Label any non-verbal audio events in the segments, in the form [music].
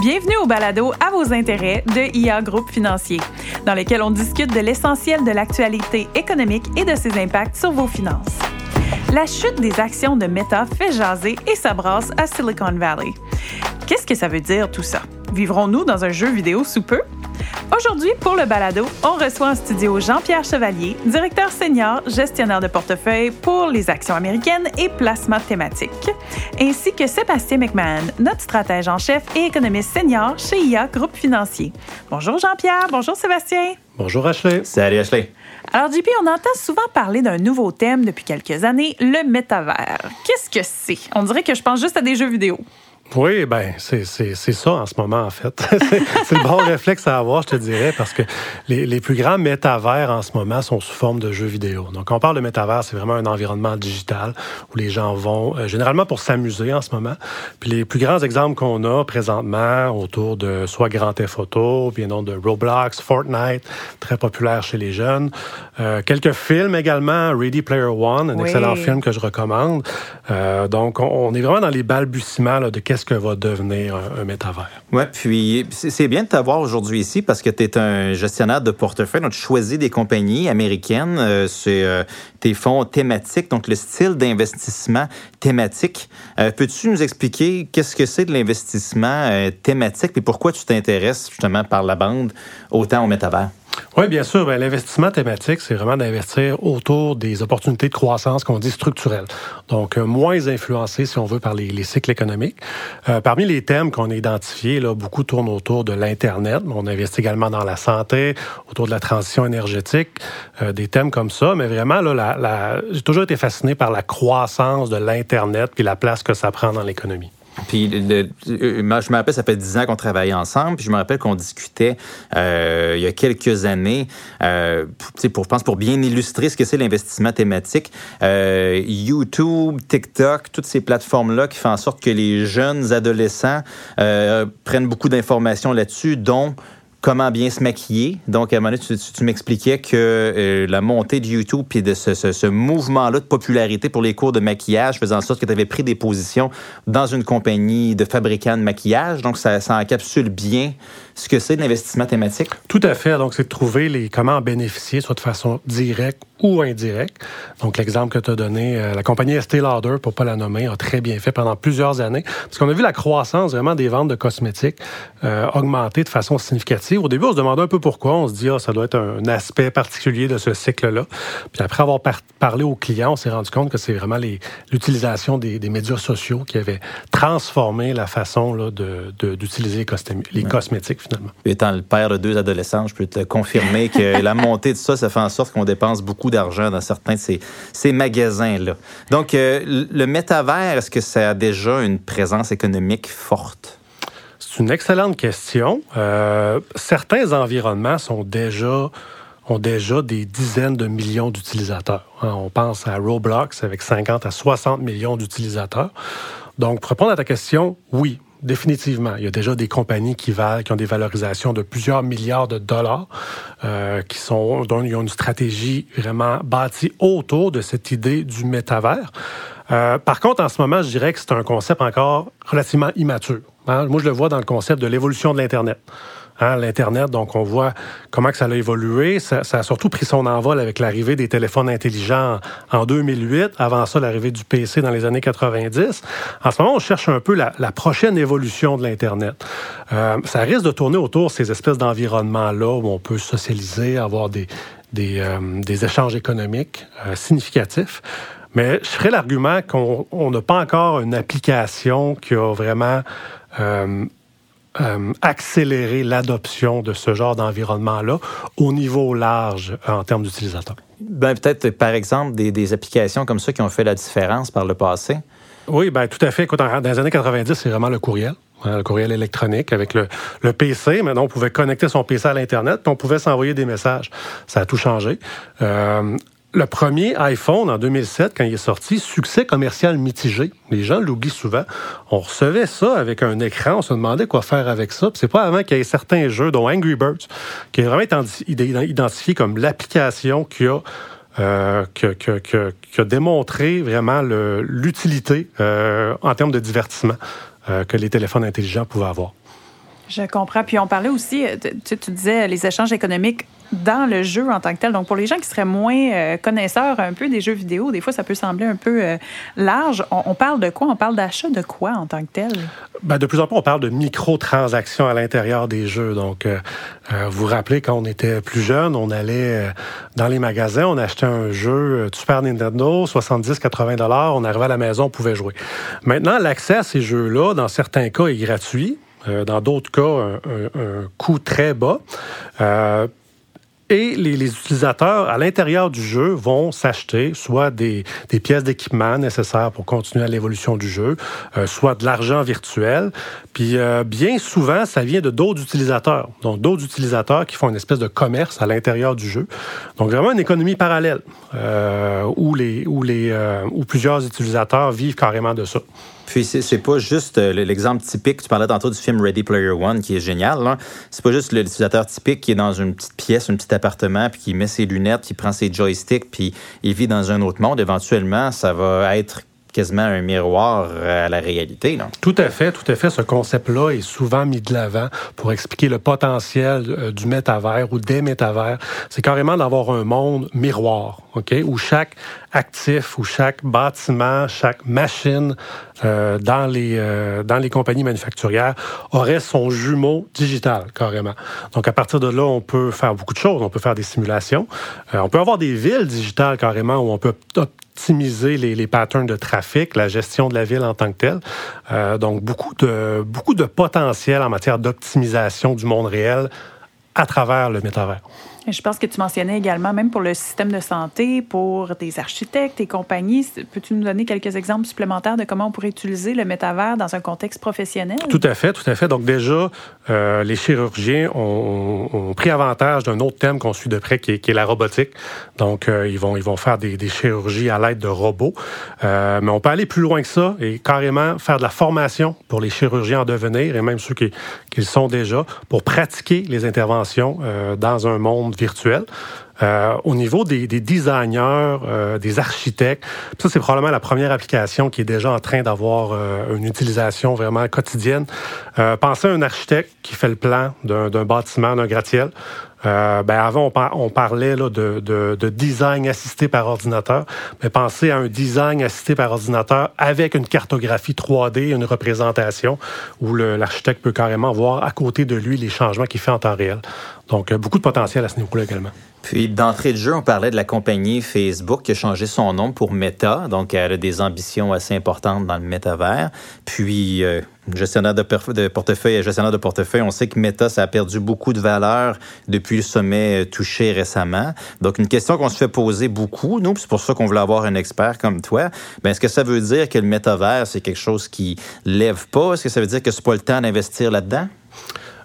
Bienvenue au balado À vos intérêts de IA Groupe Financier, dans lequel on discute de l'essentiel de l'actualité économique et de ses impacts sur vos finances. La chute des actions de Meta fait jaser et s'abrasse à Silicon Valley. Qu'est-ce que ça veut dire tout ça? Vivrons-nous dans un jeu vidéo sous peu? Aujourd'hui, pour le balado, on reçoit en studio Jean-Pierre Chevalier, directeur senior, gestionnaire de portefeuille pour les actions américaines et placements thématiques, ainsi que Sébastien McMahon, notre stratège en chef et économiste senior chez IA Groupe Financier. Bonjour Jean-Pierre, bonjour Sébastien. Bonjour Ashley. Salut Ashley. Alors JP, on entend souvent parler d'un nouveau thème depuis quelques années, le métavers. Qu'est-ce que c'est? On dirait que je pense juste à des jeux vidéo. Oui, ben c'est ça en ce moment, en fait. [laughs] c'est le bon [laughs] réflexe à avoir, je te dirais, parce que les, les, plus grands métavers en ce moment sont sous forme de jeux vidéo. Donc, on parle de métavers, c'est vraiment un environnement digital où les gens vont euh, généralement pour s'amuser en ce moment. Puis les plus grands exemples qu'on a présentement autour de soit Grand Theft Photo, bien non de Roblox, Fortnite, très populaire chez les jeunes. Euh, quelques films également, Ready Player One, un excellent film que je recommande. Euh, donc, on, on, est vraiment dans les balbutiements là, de qu'est-ce que va devenir un, un métavers? Oui, puis c'est bien de t'avoir aujourd'hui ici parce que tu es un gestionnaire de portefeuille. Donc, tu choisis des compagnies américaines, euh, c'est euh, tes fonds thématiques, donc le style d'investissement thématique. Euh, Peux-tu nous expliquer qu'est-ce que c'est de l'investissement euh, thématique et pourquoi tu t'intéresses justement par la bande autant au métavers? Oui, bien sûr. Ben, L'investissement thématique, c'est vraiment d'investir autour des opportunités de croissance qu'on dit structurelles. Donc, euh, moins influencées, si on veut, par les, les cycles économiques. Euh, parmi les thèmes qu'on a identifiés, là, beaucoup tournent autour de l'Internet. On investit également dans la santé, autour de la transition énergétique, euh, des thèmes comme ça. Mais vraiment, là, la, la... j'ai toujours été fasciné par la croissance de l'Internet puis la place que ça prend dans l'économie. Puis, le, je me rappelle, ça fait dix ans qu'on travaillait ensemble. Puis, je me rappelle qu'on discutait euh, il y a quelques années, euh, pour, je pense, pour bien illustrer ce que c'est l'investissement thématique. Euh, YouTube, TikTok, toutes ces plateformes-là qui font en sorte que les jeunes adolescents euh, prennent beaucoup d'informations là-dessus, dont comment bien se maquiller. Donc, à un moment donné, tu, m'expliquais que euh, la montée de YouTube et de ce, mouvement-là de popularité pour les cours de maquillage faisait en sorte que tu avais pris des positions dans une compagnie de fabricants de maquillage. Donc, ça, encapsule bien ce que c'est l'investissement thématique. Tout à fait. Donc, c'est de trouver les, comment en bénéficier, soit de façon directe ou indirecte. Donc, l'exemple que tu as donné, euh, la compagnie Estée Lauder, pour pas la nommer, a très bien fait pendant plusieurs années. Parce qu'on a vu la croissance vraiment des ventes de cosmétiques euh, augmenter de façon significative. Au début, on se demandait un peu pourquoi. On se dit, ah, ça doit être un aspect particulier de ce cycle-là. Puis après avoir par parlé aux clients, on s'est rendu compte que c'est vraiment l'utilisation des, des, médias sociaux qui avait transformé la façon d'utiliser les, les ouais. cosmétiques finalement. Étant le père de deux adolescents, je peux te confirmer que [laughs] la montée de ça, ça fait en sorte qu'on dépense beaucoup d'argent dans certains de ces, ces magasins-là. Donc, euh, le métavers, est-ce que ça a déjà une présence économique forte? C'est une excellente question. Euh, certains environnements sont déjà ont déjà des dizaines de millions d'utilisateurs. On pense à Roblox avec 50 à 60 millions d'utilisateurs. Donc, pour répondre à ta question, oui, définitivement. Il y a déjà des compagnies qui valent, qui ont des valorisations de plusieurs milliards de dollars, euh, qui sont, dont ils ont une stratégie vraiment bâtie autour de cette idée du métavers. Euh, par contre, en ce moment, je dirais que c'est un concept encore relativement immature. Hein? Moi, je le vois dans le concept de l'évolution de l'Internet. Hein, l'Internet, donc on voit comment que ça a évolué. Ça, ça a surtout pris son envol avec l'arrivée des téléphones intelligents en 2008. Avant ça, l'arrivée du PC dans les années 90. En ce moment, on cherche un peu la, la prochaine évolution de l'Internet. Euh, ça risque de tourner autour ces espèces d'environnements-là où on peut socialiser, avoir des, des, euh, des échanges économiques euh, significatifs. Mais je ferais l'argument qu'on n'a pas encore une application qui a vraiment euh, euh, accélérer l'adoption de ce genre d'environnement-là au niveau large en termes d'utilisateurs? Ben, peut-être, par exemple, des, des, applications comme ça qui ont fait la différence par le passé? Oui, ben, tout à fait. Écoute, dans les années 90, c'est vraiment le courriel. Le courriel électronique avec le, le, PC. Maintenant, on pouvait connecter son PC à l'Internet, puis on pouvait s'envoyer des messages. Ça a tout changé. Euh, le premier iPhone en 2007, quand il est sorti, succès commercial mitigé. Les gens l'oublient souvent. On recevait ça avec un écran, on se demandait quoi faire avec ça. C'est pas avant qu'il y ait certains jeux, dont Angry Birds, qui est vraiment identifié comme l'application qui a euh, démontré vraiment l'utilité euh, en termes de divertissement que les téléphones intelligents pouvaient avoir. Je comprends. Puis on parlait aussi, euh, tu, tu, disais les échanges économiques dans le jeu en tant que tel. Donc pour les gens qui seraient moins euh, connaisseurs un peu des jeux vidéo, des fois ça peut sembler un peu euh, large. On, parle de quoi? On parle d'achat de quoi en tant que tel? Ben, de plus en plus, on parle de microtransactions à l'intérieur des jeux. Donc, vous vous rappelez, quand on était plus jeune, on allait dans les magasins, on achetait un jeu Super Nintendo, 70-80 dollars, on arrivait à la maison, on pouvait jouer. Maintenant, l'accès à ces jeux-là, dans certains cas, est gratuit. Euh, dans d'autres cas, un, coût très bas. Euh, et les, utilisateurs, à l'intérieur du jeu, vont s'acheter soit des, pièces d'équipement nécessaires pour continuer à l'évolution du jeu, euh, soit de l'argent virtuel. Puis bien souvent, ça vient de d'autres utilisateurs. Donc, d'autres utilisateurs qui font une espèce de commerce à l'intérieur du jeu. Donc, vraiment une économie parallèle où, plusieurs utilisateurs vivent carrément de ça. Puis c'est pas juste euh, l'exemple typique, tu parlais tantôt du film Ready Player One qui est génial. C'est pas juste l'utilisateur typique qui est dans une petite pièce, un petit appartement, puis qui met ses lunettes, qui prend ses joysticks, puis il vit dans un autre monde. Éventuellement, ça va être quasiment un miroir à la réalité. Non? Tout à fait, tout à fait. Ce concept-là est souvent mis de l'avant pour expliquer le potentiel euh, du métavers ou des métavers. C'est carrément d'avoir un monde miroir, OK, où chaque actif, où chaque bâtiment, chaque machine euh, dans, les, euh, dans les compagnies manufacturières aurait son jumeau digital, carrément. Donc, à partir de là, on peut faire beaucoup de choses. On peut faire des simulations. on peut avoir des villes digitales, carrément, où on peut optimiser les, les, patterns de trafic, la gestion de la ville en tant que telle. Euh, donc, beaucoup de, beaucoup de potentiel en matière d'optimisation du monde réel à travers le métavers. Je pense que tu mentionnais également, même pour le système de santé, pour des architectes et compagnies, peux-tu nous donner quelques exemples supplémentaires de comment on pourrait utiliser le métavers dans un contexte professionnel? Tout à fait, tout à fait. Donc déjà, euh, les chirurgiens ont, pris avantage d'un autre thème qu'on suit de près, qui est, la robotique. Donc, euh, ils, vont, ils vont faire des, chirurgies à l'aide de robots. Euh, mais on peut aller plus loin que ça et carrément faire de la formation pour les chirurgiens en devenir et même ceux qui, le sont déjà pour pratiquer les interventions dans un monde virtuel. Euh, au niveau des, designers, euh, des architectes, ça c'est probablement la première application qui est déjà en train d'avoir euh, une utilisation vraiment quotidienne. pensez à un architecte qui fait le plan d'un bâtiment, d'un gratte-ciel. ben avant, on, parlait là, de, de, design assisté par ordinateur, mais pensez à un design assisté par ordinateur avec une cartographie 3D, une représentation où l'architecte peut carrément voir à côté de lui les changements qu'il fait en temps réel. Donc, beaucoup de potentiel à ce niveau-là également. Puis, d'entrée de jeu, on parlait de la compagnie Facebook qui a changé son nom pour Meta. Donc, elle a des ambitions assez importantes dans le métavers. Puis, euh, gestionnaire de, portefeuille et gestionnaire de portefeuille, on sait que Meta, ça a perdu beaucoup de valeur depuis le sommet euh, touché récemment. Donc, une question qu'on se fait poser beaucoup, nous, c'est pour ça qu'on voulait avoir un expert comme toi. Ben, est-ce que ça veut dire que le métavers, c'est quelque chose qui lève pas? Est-ce que ça veut dire que c'est pas le temps d'investir là-dedans?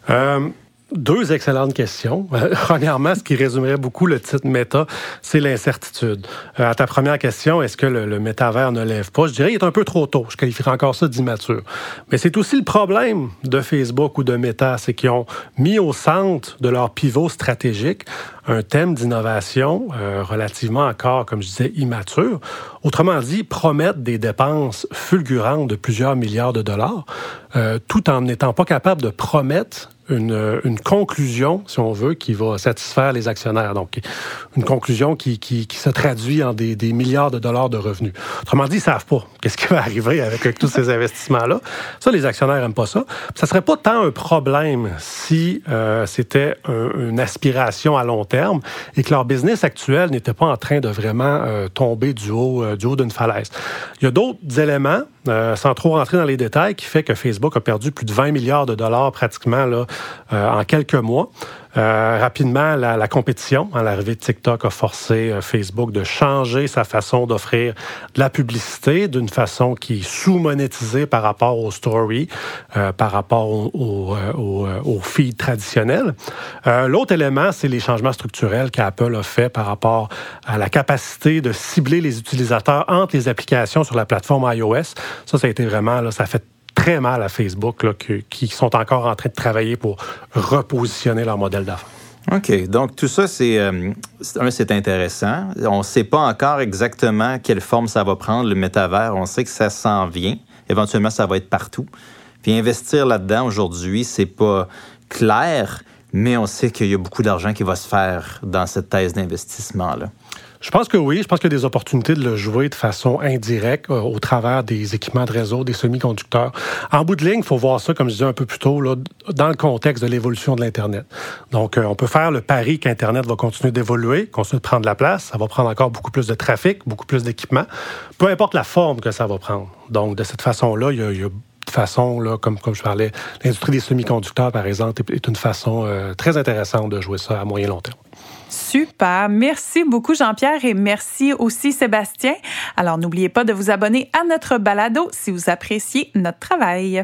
Euh, deux excellentes questions. [laughs] Premièrement, ce qui résumerait beaucoup le titre méta, c'est l'incertitude. Euh, à ta première question, est-ce que le, métavers ne lève pas? Je dirais qu'il est un peu trop tôt. Je qualifierais encore ça d'immature. Mais c'est aussi le problème de Facebook ou de Meta, c'est qu'ils ont mis au centre de leur pivot stratégique un thème d'innovation euh, relativement encore, comme je disais, immature. Autrement dit, promettre des dépenses fulgurantes de plusieurs milliards de dollars, euh, tout en n'étant pas capable de promettre une, conclusion, si on veut, qui va satisfaire les actionnaires. Donc, une conclusion qui, qui, se traduit en des, milliards de dollars de revenus. Autrement dit, ils savent pas [laughs] qu'est-ce qui va arriver avec, tous ces investissements-là. Ça, les actionnaires aiment pas ça. Ça serait pas tant un problème si euh, c'était une aspiration à long terme et que leur business actuel n'était pas en train de vraiment euh, tomber du haut, euh, du haut d'une falaise. Il y a d'autres éléments euh, sans trop rentrer dans les détails, qui fait que Facebook a perdu plus de 20 milliards de dollars pratiquement euh, en quelques mois. Euh, rapidement, la, la compétition, hein, l'arrivée de TikTok a forcé euh, Facebook de changer sa façon d'offrir de la publicité d'une façon qui est sous-monétisée par rapport aux stories, euh, par rapport au, au, au, au feed traditionnel. L'autre élément, c'est les changements structurels qu'Apple a fait par rapport à la capacité de cibler les utilisateurs entre les applications sur la plateforme iOS. Ça, ça a été vraiment, là, ça fait très mal à Facebook, là, qui sont encore en train de travailler pour repositionner leur modèle d'affaires. OK. Donc, tout ça, c'est euh, c'est intéressant. On ne sait pas encore exactement quelle forme ça va prendre, le métavers. On sait que ça s'en vient. Éventuellement, ça va être partout. Puis investir là-dedans aujourd'hui, c'est pas clair, mais on sait qu'il y a beaucoup d'argent qui va se faire dans cette thèse d'investissement-là. Je pense que oui. Je pense qu'il y a des opportunités de le jouer de façon indirecte euh, au travers des équipements de réseau, des semi-conducteurs. En bout de ligne, il faut voir ça, comme je disais un peu plus tôt, là, dans le contexte de l'évolution de l'Internet. Donc, euh, on peut faire le pari qu'Internet va continuer d'évoluer, continuer de prendre la place. Ça va prendre encore beaucoup plus de trafic, beaucoup plus d'équipements, peu importe la forme que ça va prendre. Donc, de cette façon-là, il y a, il y a de façon, là, comme, comme je parlais, l'industrie des semi-conducteurs, par exemple, est, une façon euh, très intéressante de jouer ça à moyen long terme. Super. Merci beaucoup, Jean-Pierre, et merci aussi, Sébastien. Alors, n'oubliez pas de vous abonner à notre balado si vous appréciez notre travail.